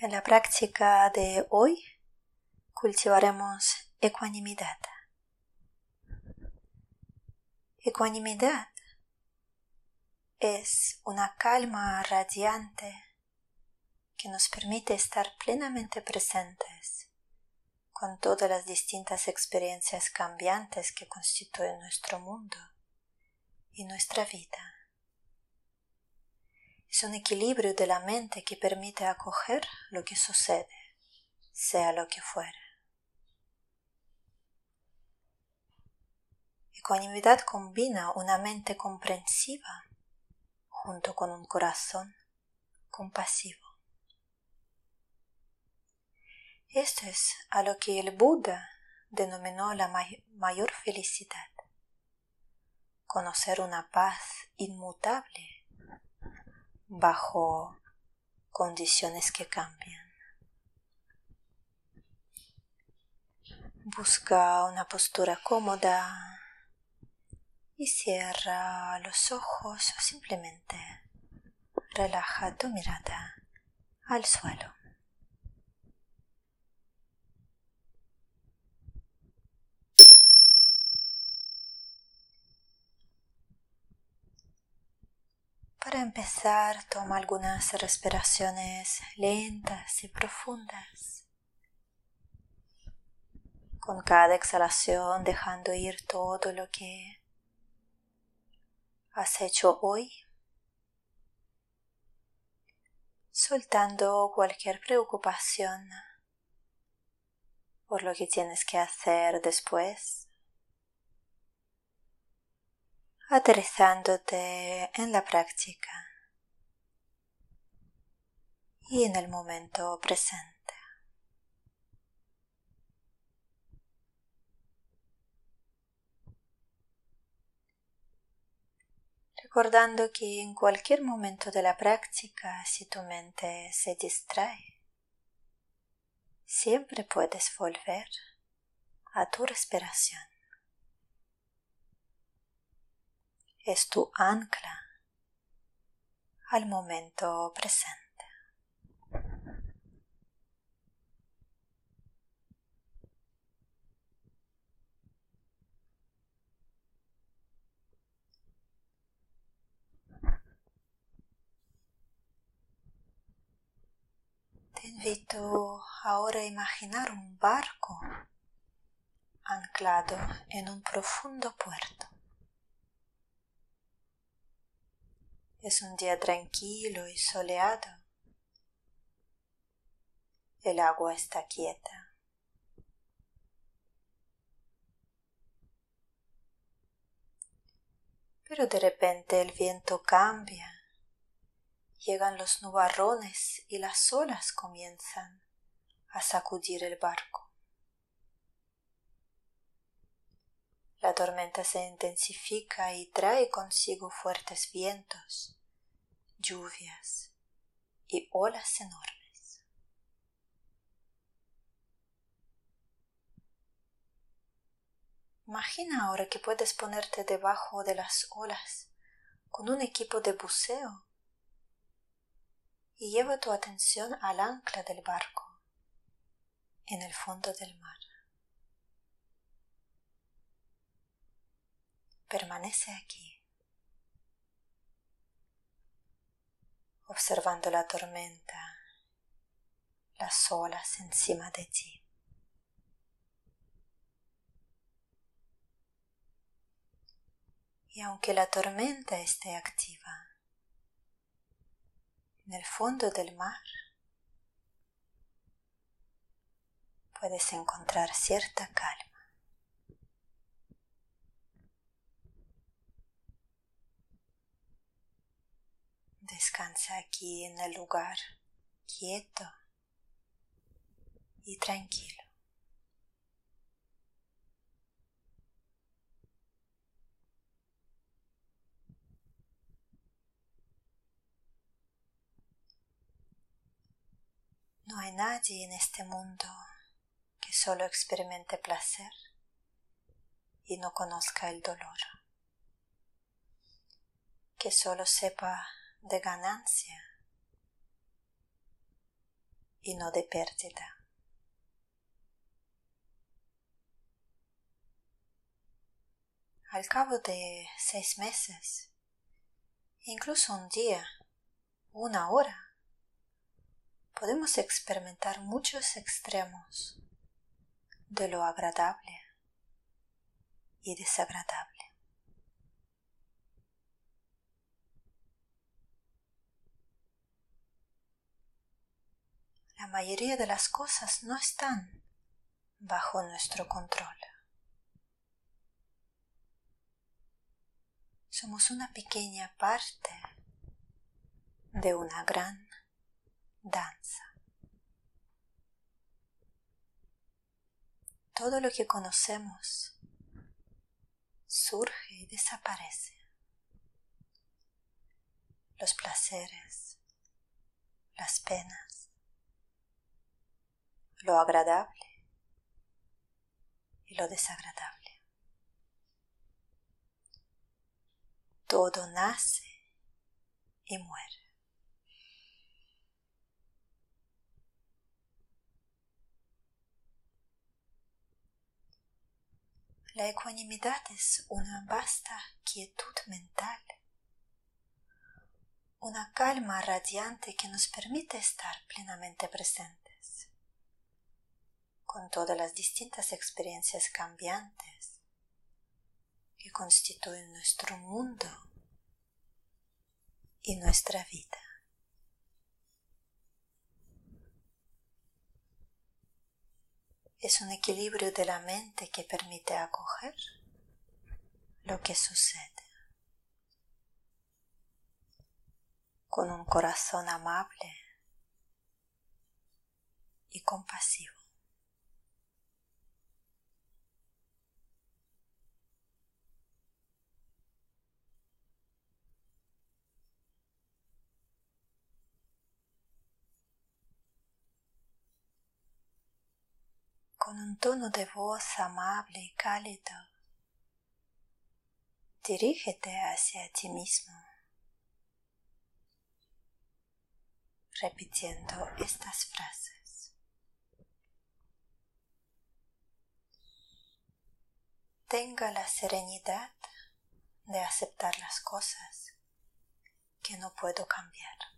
En la práctica de hoy cultivaremos ecuanimidad. Ecuanimidad es una calma radiante que nos permite estar plenamente presentes con todas las distintas experiencias cambiantes que constituyen nuestro mundo y nuestra vida. Es un equilibrio de la mente que permite acoger lo que sucede, sea lo que fuera. Ecuanimidad combina una mente comprensiva junto con un corazón compasivo. Esto es a lo que el Buda denominó la mayor felicidad, conocer una paz inmutable bajo condiciones que cambian. Busca una postura cómoda y cierra los ojos o simplemente relaja tu mirada al suelo. Para empezar, toma algunas respiraciones lentas y profundas. Con cada exhalación dejando ir todo lo que has hecho hoy, soltando cualquier preocupación por lo que tienes que hacer después aterrizándote en la práctica y en el momento presente. Recordando que en cualquier momento de la práctica, si tu mente se distrae, siempre puedes volver a tu respiración. Es tu ancla al momento presente. Te invito ahora a imaginar un barco anclado en un profundo puerto. Es un día tranquilo y soleado. El agua está quieta. Pero de repente el viento cambia. Llegan los nubarrones y las olas comienzan a sacudir el barco. La tormenta se intensifica y trae consigo fuertes vientos, lluvias y olas enormes. Imagina ahora que puedes ponerte debajo de las olas con un equipo de buceo y lleva tu atención al ancla del barco en el fondo del mar. permanece aquí, observando la tormenta, las olas encima de ti. Y aunque la tormenta esté activa, en el fondo del mar puedes encontrar cierta calma. Descansa aquí en el lugar quieto y tranquilo. No hay nadie en este mundo que solo experimente placer y no conozca el dolor, que solo sepa de ganancia y no de pérdida. Al cabo de seis meses, incluso un día, una hora, podemos experimentar muchos extremos de lo agradable y desagradable. La mayoría de las cosas no están bajo nuestro control. somos una pequeña parte de una gran danza. Todo lo que conocemos surge y desaparece. Los placeres, las penas, lo agradable y lo desagradable. todo nace y muere. La ecuanimidad es una vasta quietud mental, una calma radiante que nos permite estar plenamente presentes todas las distintas experiencias cambiantes que constituyen nuestro mundo y nuestra vida. Es un equilibrio de la mente que permite acoger lo que sucede con un corazón amable y compasivo. Con un tono de voz amable y cálido. Dirígete hacia ti mismo, repitiendo estas frases. Tenga la serenidad de aceptar las cosas que no puedo cambiar.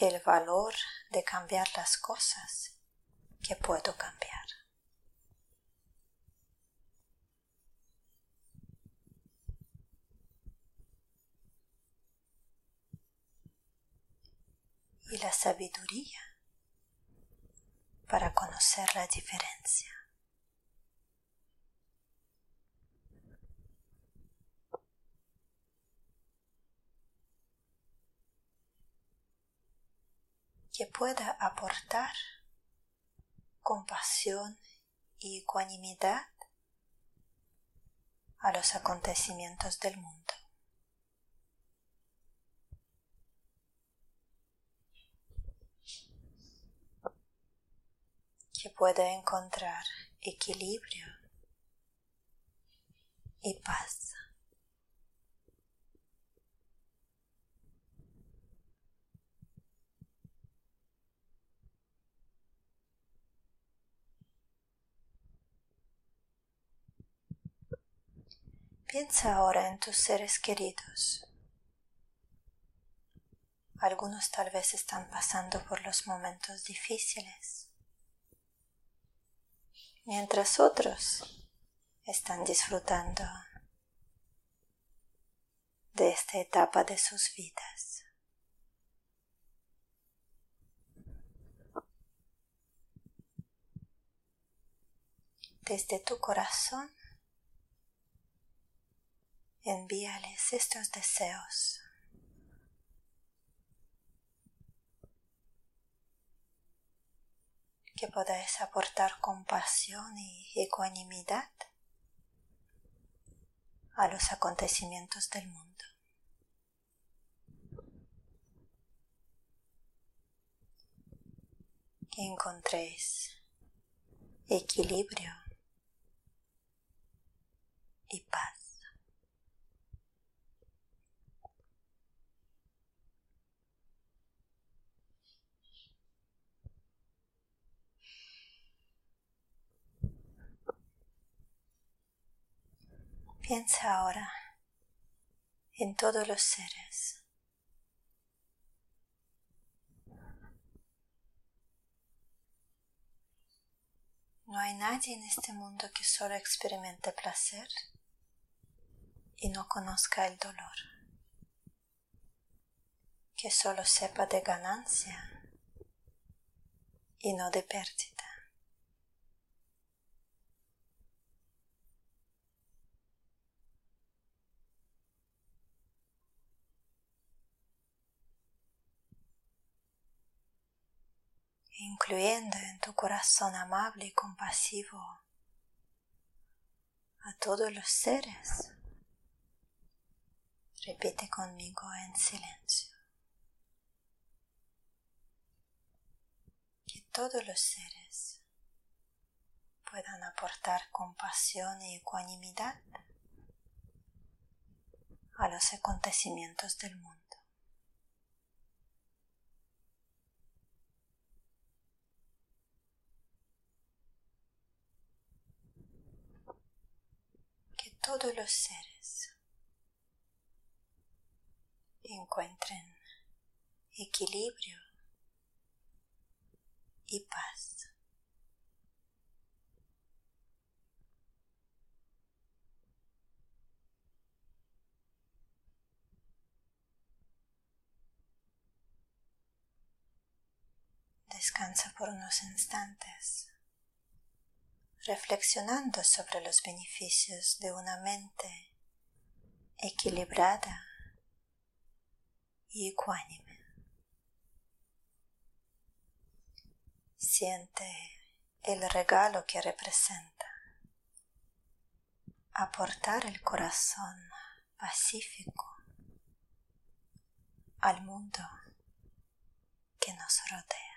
El valor de cambiar las cosas que puedo cambiar. Y la sabiduría para conocer la diferencia. Que pueda aportar compasión y ecuanimidad a los acontecimientos del mundo. Que pueda encontrar equilibrio y paz. Piensa ahora en tus seres queridos. Algunos tal vez están pasando por los momentos difíciles, mientras otros están disfrutando de esta etapa de sus vidas. Desde tu corazón envíales estos deseos. Que podáis aportar compasión y ecuanimidad a los acontecimientos del mundo. Que encontréis equilibrio y paz. Piensa ahora en todos los seres. No hay nadie en este mundo que solo experimente placer y no conozca el dolor, que solo sepa de ganancia y no de pérdida. Incluyendo en tu corazón amable y compasivo a todos los seres. Repite conmigo en silencio. Que todos los seres puedan aportar compasión y ecuanimidad a los acontecimientos del mundo. Todos los seres encuentren equilibrio y paz. Descansa por unos instantes reflexionando sobre los beneficios de una mente equilibrada y ecuánime. Siente el regalo que representa aportar el corazón pacífico al mundo que nos rodea.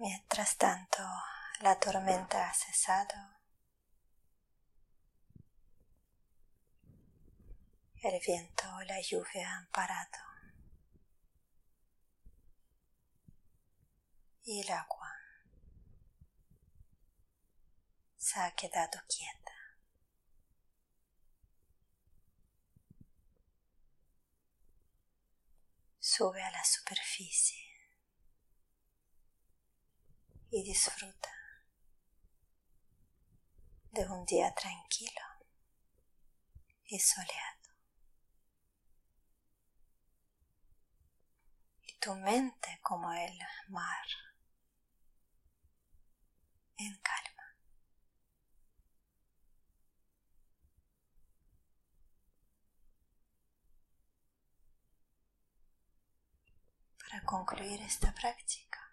Mientras tanto, la tormenta ha cesado. El viento y la lluvia han parado. Y el agua se ha quedado quieta. Sube a la superficie y disfruta de un día tranquilo y soleado. Y tu mente como el mar en calma. Para concluir esta práctica,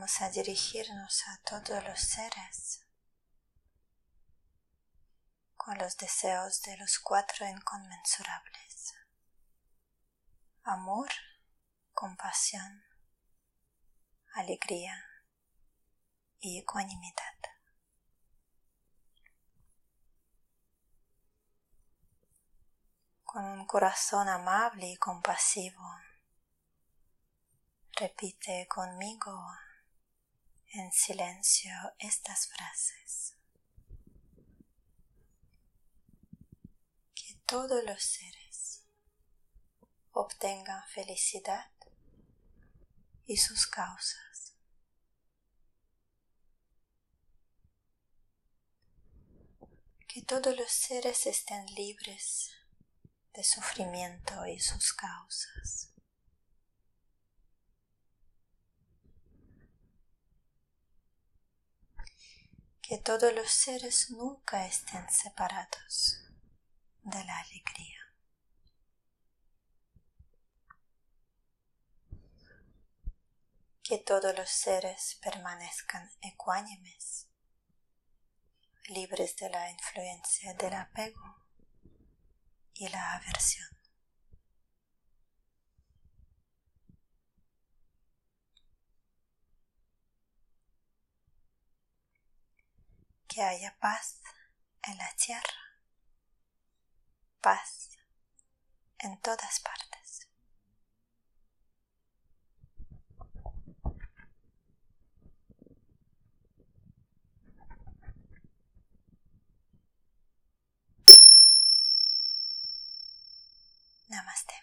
Vamos a dirigirnos a todos los seres con los deseos de los cuatro inconmensurables. Amor, compasión, alegría y ecuanimidad. Con un corazón amable y compasivo, repite conmigo en silencio estas frases. Que todos los seres obtengan felicidad y sus causas. Que todos los seres estén libres de sufrimiento y sus causas. que todos los seres nunca estén separados de la alegría. Que todos los seres permanezcan ecuánimes, libres de la influencia del apego y la aversión. Que haya paz en la tierra, paz en todas partes. Namaste.